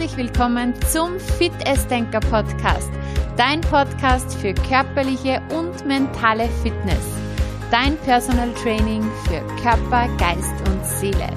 Herzlich willkommen zum Fit Denker Podcast, dein Podcast für körperliche und mentale Fitness, dein Personal Training für Körper, Geist und Seele.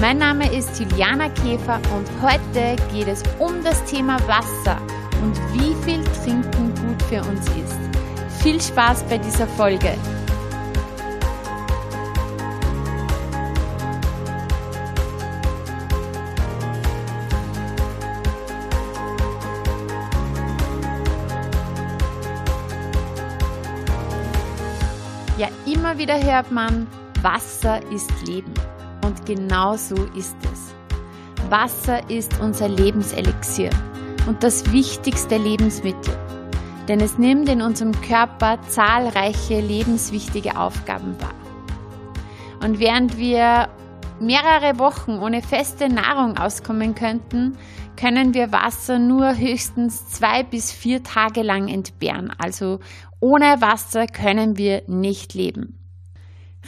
Mein Name ist Juliana Käfer und heute geht es um das Thema Wasser und wie viel Trinken gut für uns ist. Viel Spaß bei dieser Folge! Immer wieder hört man, Wasser ist Leben. Und genau so ist es. Wasser ist unser Lebenselixier und das wichtigste Lebensmittel. Denn es nimmt in unserem Körper zahlreiche lebenswichtige Aufgaben wahr. Und während wir mehrere Wochen ohne feste Nahrung auskommen könnten, können wir Wasser nur höchstens zwei bis vier Tage lang entbehren. Also ohne Wasser können wir nicht leben.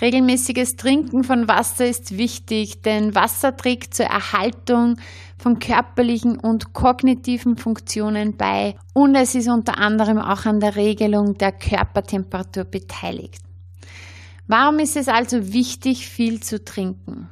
Regelmäßiges Trinken von Wasser ist wichtig, denn Wasser trägt zur Erhaltung von körperlichen und kognitiven Funktionen bei und es ist unter anderem auch an der Regelung der Körpertemperatur beteiligt. Warum ist es also wichtig, viel zu trinken?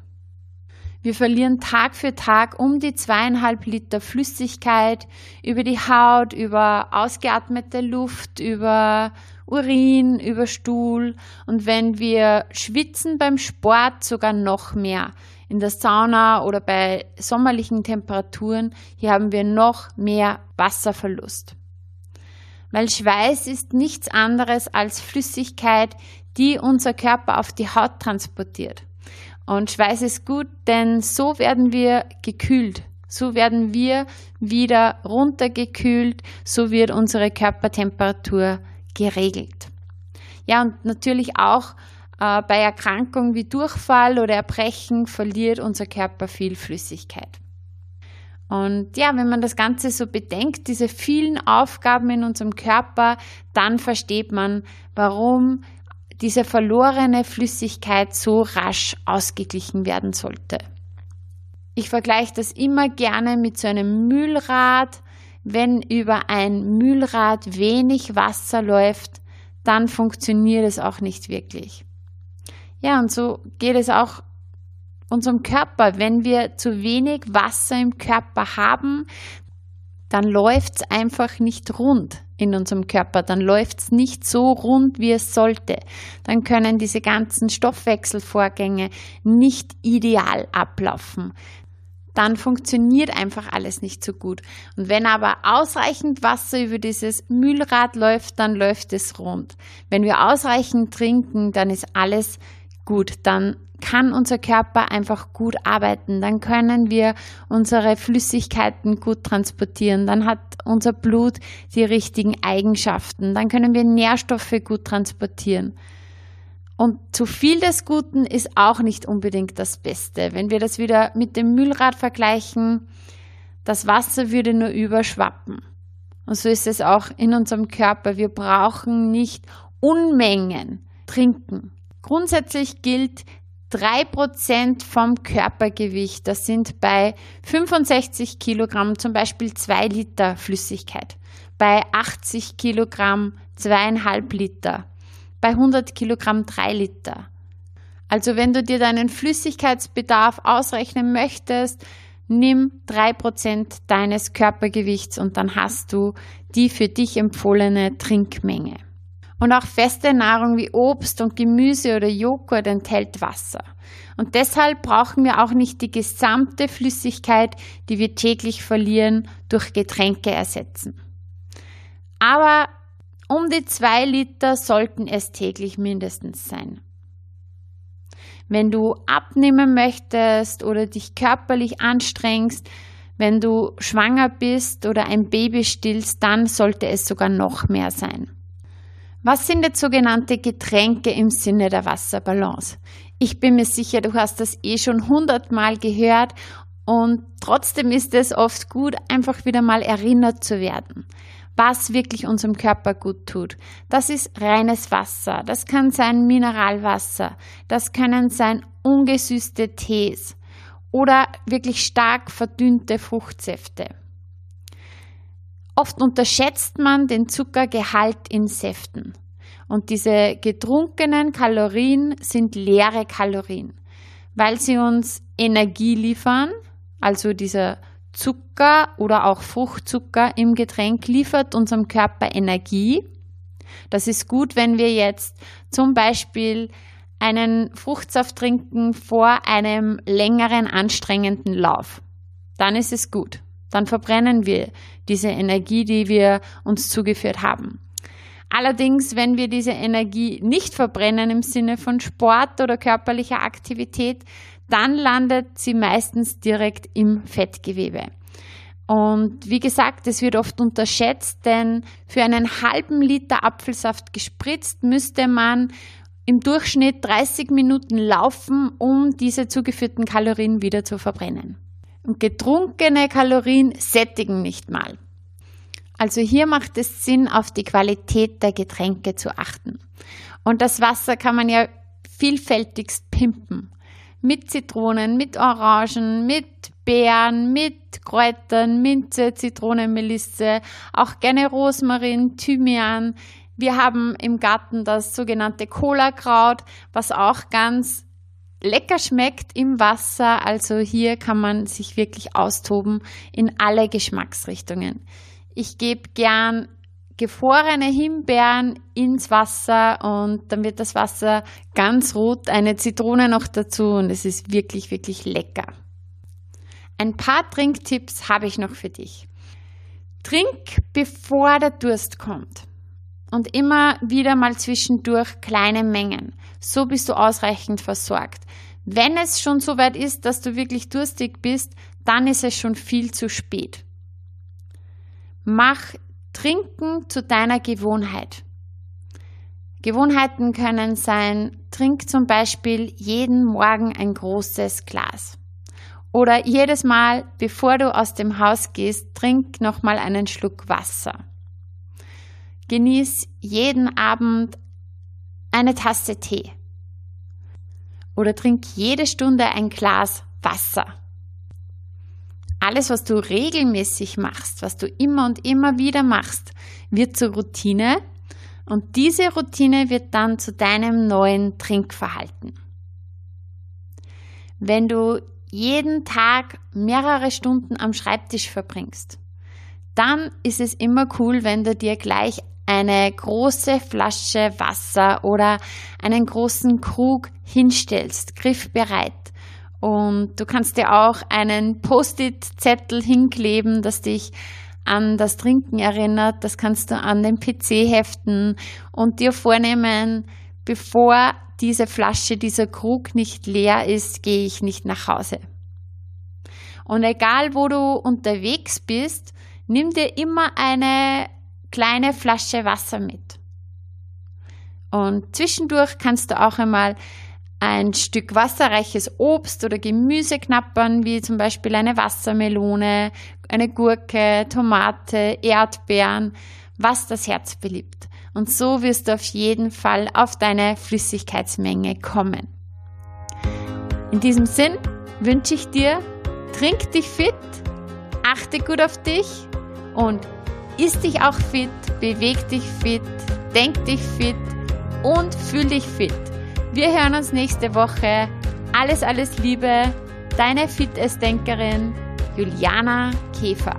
Wir verlieren Tag für Tag um die zweieinhalb Liter Flüssigkeit über die Haut, über ausgeatmete Luft, über Urin, über Stuhl und wenn wir schwitzen beim Sport sogar noch mehr. In der Sauna oder bei sommerlichen Temperaturen, hier haben wir noch mehr Wasserverlust. Weil Schweiß ist nichts anderes als Flüssigkeit, die unser Körper auf die Haut transportiert. Und Schweiß ist gut, denn so werden wir gekühlt. So werden wir wieder runtergekühlt. So wird unsere Körpertemperatur geregelt. Ja, und natürlich auch äh, bei Erkrankungen wie Durchfall oder Erbrechen verliert unser Körper viel Flüssigkeit. Und ja, wenn man das Ganze so bedenkt, diese vielen Aufgaben in unserem Körper, dann versteht man, warum diese verlorene Flüssigkeit so rasch ausgeglichen werden sollte. Ich vergleiche das immer gerne mit so einem Mühlrad. Wenn über ein Mühlrad wenig Wasser läuft, dann funktioniert es auch nicht wirklich. Ja, und so geht es auch unserem Körper. Wenn wir zu wenig Wasser im Körper haben, dann läuft es einfach nicht rund in unserem Körper, dann läuft es nicht so rund, wie es sollte. Dann können diese ganzen Stoffwechselvorgänge nicht ideal ablaufen. Dann funktioniert einfach alles nicht so gut. Und wenn aber ausreichend Wasser über dieses Mühlrad läuft, dann läuft es rund. Wenn wir ausreichend trinken, dann ist alles gut. Dann kann unser Körper einfach gut arbeiten. Dann können wir unsere Flüssigkeiten gut transportieren. Dann hat unser Blut die richtigen Eigenschaften. Dann können wir Nährstoffe gut transportieren. Und zu viel des Guten ist auch nicht unbedingt das Beste. Wenn wir das wieder mit dem Müllrad vergleichen, das Wasser würde nur überschwappen. Und so ist es auch in unserem Körper. Wir brauchen nicht Unmengen trinken. Grundsätzlich gilt, 3% vom Körpergewicht, das sind bei 65 Kilogramm zum Beispiel 2 Liter Flüssigkeit, bei 80 Kilogramm 2,5 Liter, bei 100 Kilogramm 3 Liter. Also wenn du dir deinen Flüssigkeitsbedarf ausrechnen möchtest, nimm 3% deines Körpergewichts und dann hast du die für dich empfohlene Trinkmenge. Und auch feste Nahrung wie Obst und Gemüse oder Joghurt enthält Wasser. Und deshalb brauchen wir auch nicht die gesamte Flüssigkeit, die wir täglich verlieren, durch Getränke ersetzen. Aber um die zwei Liter sollten es täglich mindestens sein. Wenn du abnehmen möchtest oder dich körperlich anstrengst, wenn du schwanger bist oder ein Baby stillst, dann sollte es sogar noch mehr sein. Was sind jetzt sogenannte Getränke im Sinne der Wasserbalance? Ich bin mir sicher, du hast das eh schon hundertmal gehört und trotzdem ist es oft gut, einfach wieder mal erinnert zu werden, was wirklich unserem Körper gut tut. Das ist reines Wasser, das kann sein Mineralwasser, das können sein ungesüßte Tees oder wirklich stark verdünnte Fruchtsäfte. Oft unterschätzt man den Zuckergehalt in Säften. Und diese getrunkenen Kalorien sind leere Kalorien, weil sie uns Energie liefern, also dieser Zucker oder auch Fruchtzucker im Getränk liefert unserem Körper Energie. Das ist gut, wenn wir jetzt zum Beispiel einen Fruchtsaft trinken vor einem längeren anstrengenden Lauf. Dann ist es gut. Dann verbrennen wir diese Energie, die wir uns zugeführt haben. Allerdings, wenn wir diese Energie nicht verbrennen im Sinne von Sport oder körperlicher Aktivität, dann landet sie meistens direkt im Fettgewebe. Und wie gesagt, es wird oft unterschätzt, denn für einen halben Liter Apfelsaft gespritzt müsste man im Durchschnitt 30 Minuten laufen, um diese zugeführten Kalorien wieder zu verbrennen. Und getrunkene Kalorien sättigen nicht mal. Also hier macht es Sinn, auf die Qualität der Getränke zu achten. Und das Wasser kann man ja vielfältigst pimpen. Mit Zitronen, mit Orangen, mit Beeren, mit Kräutern, Minze, Zitrone, Melisse, auch gerne Rosmarin, Thymian. Wir haben im Garten das sogenannte Cola-Kraut, was auch ganz lecker schmeckt im Wasser. Also hier kann man sich wirklich austoben in alle Geschmacksrichtungen. Ich gebe gern gefrorene Himbeeren ins Wasser und dann wird das Wasser ganz rot, eine Zitrone noch dazu und es ist wirklich, wirklich lecker. Ein paar Trinktipps habe ich noch für dich. Trink, bevor der Durst kommt. Und immer wieder mal zwischendurch kleine Mengen. So bist du ausreichend versorgt. Wenn es schon so weit ist, dass du wirklich durstig bist, dann ist es schon viel zu spät. Mach Trinken zu deiner Gewohnheit. Gewohnheiten können sein, trink zum Beispiel jeden Morgen ein großes Glas. Oder jedes Mal, bevor du aus dem Haus gehst, trink nochmal einen Schluck Wasser. Genieß jeden Abend eine Tasse Tee. Oder trink jede Stunde ein Glas Wasser. Alles, was du regelmäßig machst, was du immer und immer wieder machst, wird zur Routine und diese Routine wird dann zu deinem neuen Trinkverhalten. Wenn du jeden Tag mehrere Stunden am Schreibtisch verbringst, dann ist es immer cool, wenn du dir gleich eine große Flasche Wasser oder einen großen Krug hinstellst, griffbereit und du kannst dir auch einen Post-it-Zettel hinkleben, das dich an das Trinken erinnert. Das kannst du an den PC heften und dir vornehmen, bevor diese Flasche, dieser Krug nicht leer ist, gehe ich nicht nach Hause. Und egal wo du unterwegs bist, nimm dir immer eine kleine Flasche Wasser mit. Und zwischendurch kannst du auch einmal ein Stück wasserreiches Obst oder Gemüse knappern, wie zum Beispiel eine Wassermelone, eine Gurke, Tomate, Erdbeeren, was das Herz beliebt. Und so wirst du auf jeden Fall auf deine Flüssigkeitsmenge kommen. In diesem Sinn wünsche ich dir, trink dich fit, achte gut auf dich und isst dich auch fit, beweg dich fit, denk dich fit und fühl dich fit. Wir hören uns nächste Woche. Alles, alles Liebe. Deine Fitnessdenkerin Juliana Käfer.